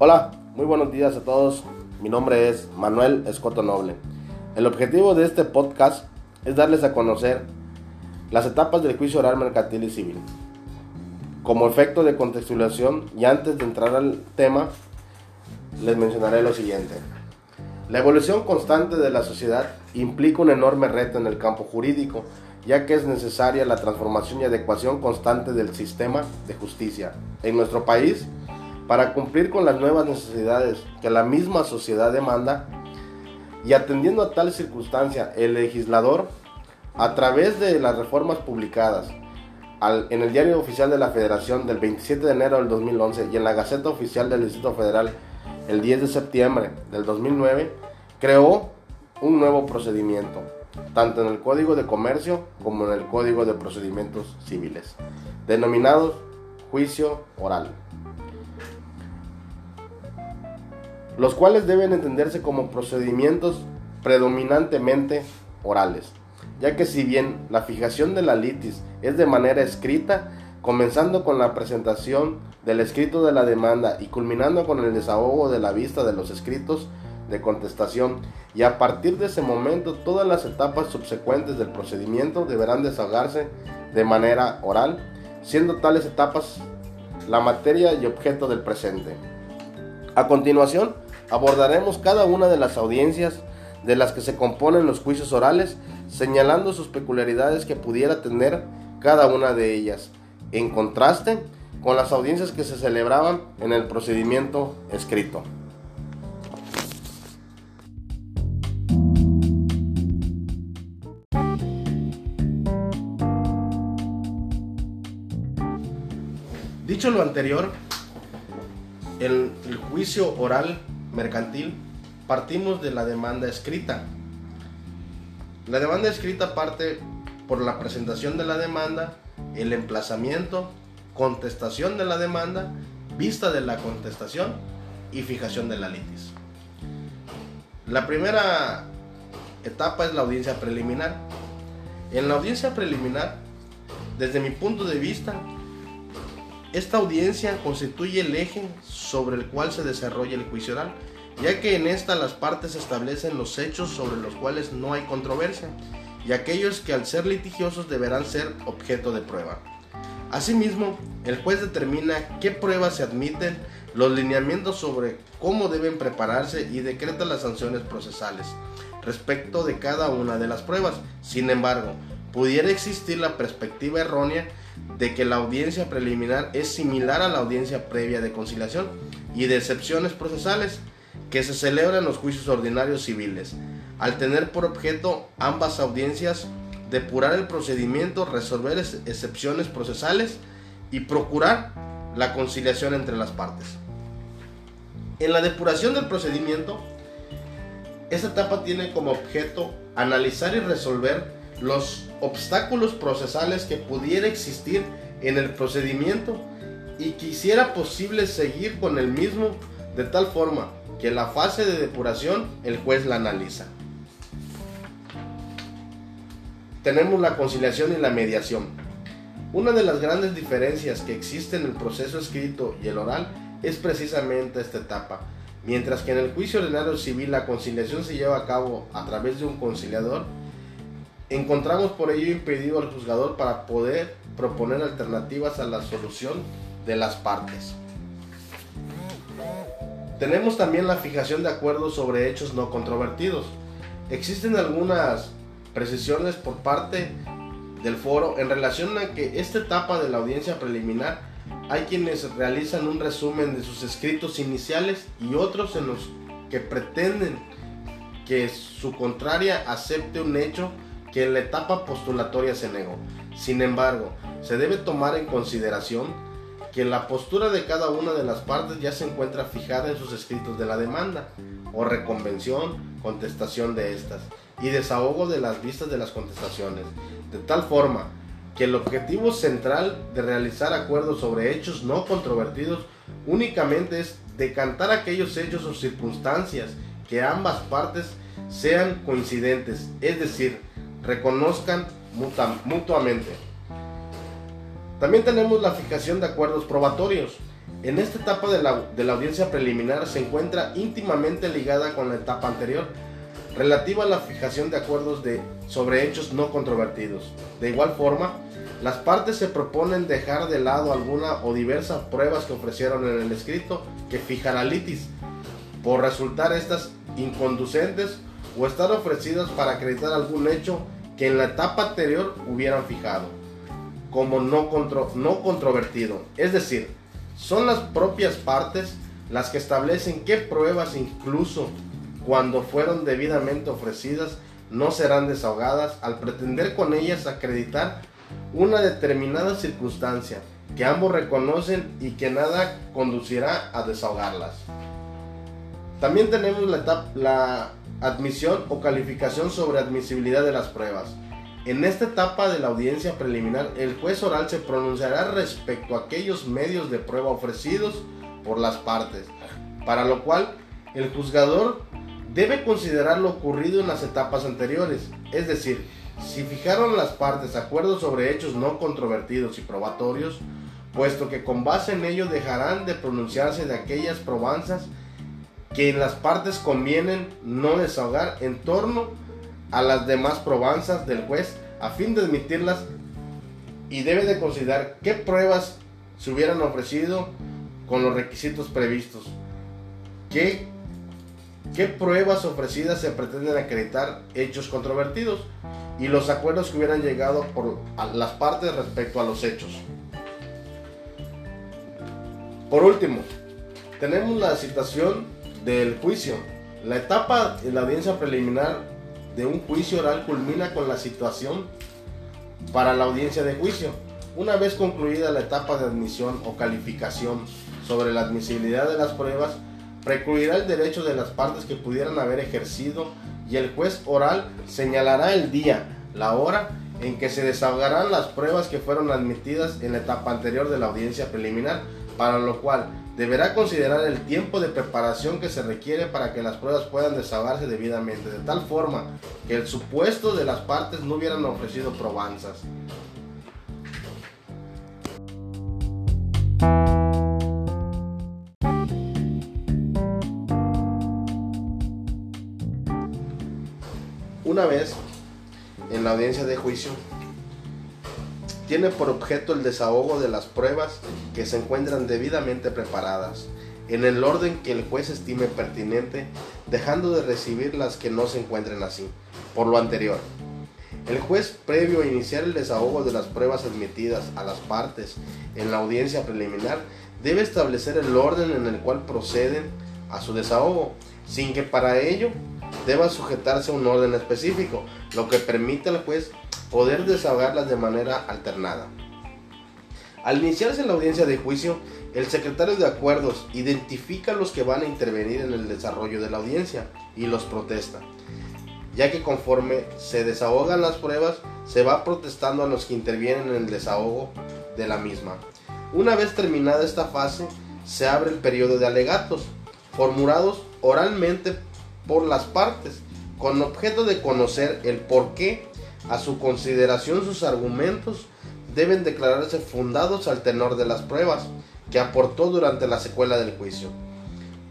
Hola, muy buenos días a todos. Mi nombre es Manuel Escoto Noble. El objetivo de este podcast es darles a conocer las etapas del juicio oral mercantil y civil. Como efecto de contextualización y antes de entrar al tema, les mencionaré lo siguiente. La evolución constante de la sociedad implica un enorme reto en el campo jurídico, ya que es necesaria la transformación y adecuación constante del sistema de justicia. En nuestro país, para cumplir con las nuevas necesidades que la misma sociedad demanda, y atendiendo a tal circunstancia, el legislador, a través de las reformas publicadas en el Diario Oficial de la Federación del 27 de enero del 2011 y en la Gaceta Oficial del Distrito Federal el 10 de septiembre del 2009, creó un nuevo procedimiento, tanto en el Código de Comercio como en el Código de Procedimientos Civiles, denominados juicio oral, los cuales deben entenderse como procedimientos predominantemente orales, ya que si bien la fijación de la litis es de manera escrita, comenzando con la presentación del escrito de la demanda y culminando con el desahogo de la vista de los escritos de contestación y a partir de ese momento todas las etapas subsecuentes del procedimiento deberán desahogarse de manera oral, siendo tales etapas la materia y objeto del presente. A continuación, abordaremos cada una de las audiencias de las que se componen los juicios orales, señalando sus peculiaridades que pudiera tener cada una de ellas en contraste con las audiencias que se celebraban en el procedimiento escrito. Dicho lo anterior, el, el, juicio oral mercantil partimos de la demanda escrita. La demanda escrita parte por la presentación de la demanda el emplazamiento, contestación de la demanda, vista de la contestación y fijación de la litis. La primera etapa es la audiencia preliminar. En la audiencia preliminar, desde mi punto de vista, esta audiencia constituye el eje sobre el cual se desarrolla el juicio oral, ya que en esta las partes establecen los hechos sobre los cuales no hay controversia y aquellos que al ser litigiosos deberán ser objeto de prueba. Asimismo, el juez determina qué pruebas se admiten, los lineamientos sobre cómo deben prepararse y decreta las sanciones procesales respecto de cada una de las pruebas. Sin embargo, pudiera existir la perspectiva errónea de que la audiencia preliminar es similar a la audiencia previa de conciliación y de excepciones procesales que se celebran los juicios ordinarios civiles al tener por objeto ambas audiencias depurar el procedimiento, resolver excepciones procesales y procurar la conciliación entre las partes. En la depuración del procedimiento, esta etapa tiene como objeto analizar y resolver los obstáculos procesales que pudiera existir en el procedimiento y que hiciera posible seguir con el mismo de tal forma que la fase de depuración el juez la analiza tenemos la conciliación y la mediación. Una de las grandes diferencias que existe en el proceso escrito y el oral es precisamente esta etapa. Mientras que en el juicio ordinario civil la conciliación se lleva a cabo a través de un conciliador, encontramos por ello impedido al juzgador para poder proponer alternativas a la solución de las partes. Tenemos también la fijación de acuerdos sobre hechos no controvertidos. Existen algunas precisiones por parte del foro en relación a que esta etapa de la audiencia preliminar hay quienes realizan un resumen de sus escritos iniciales y otros en los que pretenden que su contraria acepte un hecho que en la etapa postulatoria se negó. Sin embargo, se debe tomar en consideración que la postura de cada una de las partes ya se encuentra fijada en sus escritos de la demanda o reconvención, contestación de estas y desahogo de las vistas de las contestaciones, de tal forma que el objetivo central de realizar acuerdos sobre hechos no controvertidos únicamente es decantar aquellos hechos o circunstancias que ambas partes sean coincidentes, es decir, reconozcan mutuamente. También tenemos la fijación de acuerdos probatorios. En esta etapa de la, audiencia preliminar se encuentra íntimamente ligada con la etapa anterior, relativa a la fijación de acuerdos sobre hechos no controvertidos. De igual forma, las partes se proponen dejar de lado alguna o diversas pruebas que ofrecieron en el escrito que fija la litis, por resultar estas inconducentes o estar ofrecidas para acreditar algún hecho que en la etapa anterior hubieran fijado como no, no controvertido. Es decir, son las propias partes las que establecen qué pruebas incluso cuando fueron debidamente ofrecidas no serán desahogadas al pretender con ellas acreditar una determinada circunstancia que ambos reconocen y que nada conducirá a desahogarlas. También tenemos la, la admisión o calificación sobre admisibilidad de las pruebas. En esta etapa de la audiencia preliminar, el juez oral se pronunciará respecto a aquellos medios de prueba ofrecidos por las partes, para lo cual el juzgador debe considerar lo ocurrido en las etapas anteriores, es decir, si fijaron las partes acuerdos sobre hechos no controvertidos y probatorios, puesto que con base en ello dejarán de pronunciarse de aquellas probanzas que en las partes convienen no desahogar en torno a las demás probanzas del juez a fin de admitirlas y debe de considerar qué pruebas se hubieran ofrecido con los requisitos previstos, qué, qué pruebas ofrecidas se pretenden acreditar hechos controvertidos y los acuerdos que hubieran llegado por las partes respecto a los hechos. Por último, tenemos la situación del juicio. La etapa en la audiencia preliminar de un juicio oral culmina con la situación para la audiencia de juicio. Una vez concluida la etapa de admisión o calificación sobre la admisibilidad de las pruebas, precluirá el derecho de las partes que pudieran haber ejercido y el juez oral señalará el día, la hora en que se desahogarán las pruebas que fueron admitidas en la etapa anterior de la audiencia preliminar, para lo cual deberá considerar el tiempo de preparación que se requiere para que las pruebas puedan desahogarse debidamente, de tal forma que el supuesto de las partes no hubieran ofrecido probanzas. Una vez en la audiencia de juicio, tiene por objeto el desahogo de las pruebas que se encuentran debidamente preparadas, en el orden que el juez estime pertinente, dejando de recibir las que no se encuentren así, por lo anterior. El juez, previo a iniciar el desahogo de las pruebas admitidas a las partes en la audiencia preliminar, debe establecer el orden en el cual proceden a su desahogo, sin que para ello deba sujetarse a un orden específico, lo que permite al juez poder desahogarlas de manera alternada. Al iniciarse la audiencia de juicio, el secretario de acuerdos identifica a los que van a intervenir en el desarrollo de la audiencia y los protesta, ya que conforme se desahogan las pruebas, se va protestando a los que intervienen en el desahogo de la misma. Una vez terminada esta fase, se abre el periodo de alegatos, formulados oralmente por las partes, con objeto de conocer el porqué a su consideración sus argumentos deben declararse fundados al tenor de las pruebas que aportó durante la secuela del juicio.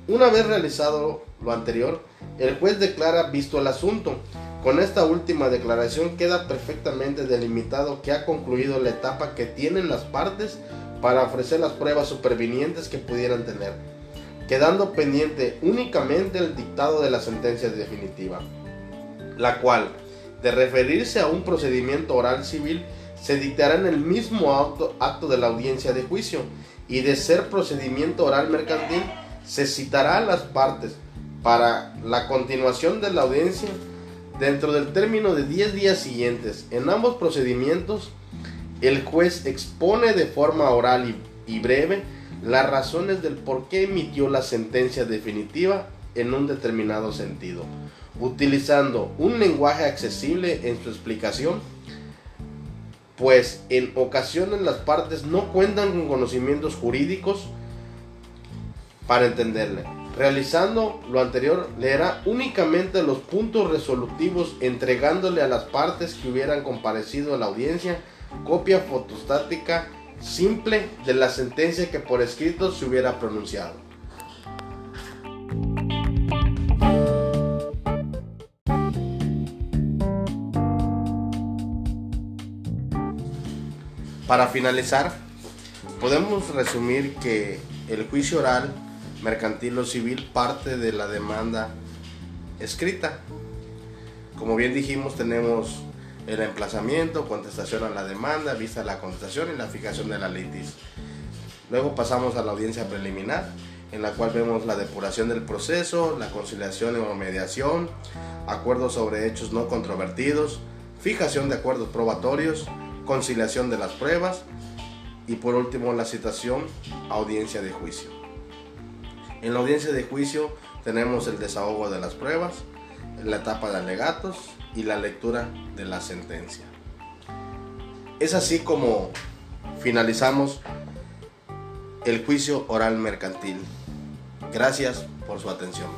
Una vez realizado lo anterior, el juez declara visto el asunto. Con esta última declaración queda perfectamente delimitado que ha concluido la etapa que tienen las partes para ofrecer las pruebas supervinientes que pudieran tener, quedando pendiente únicamente el dictado de la sentencia definitiva, la cual, de referirse a un procedimiento oral civil se dictará en el mismo acto, acto de la audiencia de juicio y de ser procedimiento oral mercantil se citará a las partes para la continuación de la audiencia dentro del término de 10 días siguientes. En ambos procedimientos el juez expone de forma oral y, y breve las razones del por qué emitió la sentencia definitiva en un determinado sentido utilizando un lenguaje accesible en su explicación, pues en ocasiones las partes no cuentan con conocimientos jurídicos para entenderle. Realizando lo anterior, leerá únicamente los puntos resolutivos entregándole a las partes que hubieran comparecido a la audiencia copia fotostática simple de la sentencia que por escrito se hubiera pronunciado. Para finalizar, podemos resumir que el juicio oral, mercantil o civil parte de la demanda escrita. Como bien dijimos, tenemos el emplazamiento, contestación a la demanda, vista a la contestación y la fijación de la litis. Luego pasamos a la audiencia preliminar, en la cual vemos la depuración del proceso, la conciliación o mediación, acuerdos sobre hechos no controvertidos, fijación de acuerdos probatorios, conciliación de las pruebas y por último la citación audiencia de juicio. En la audiencia de juicio tenemos el desahogo de las pruebas, la etapa de alegatos y la lectura de la sentencia. Es así como finalizamos el juicio oral mercantil. Gracias por su atención.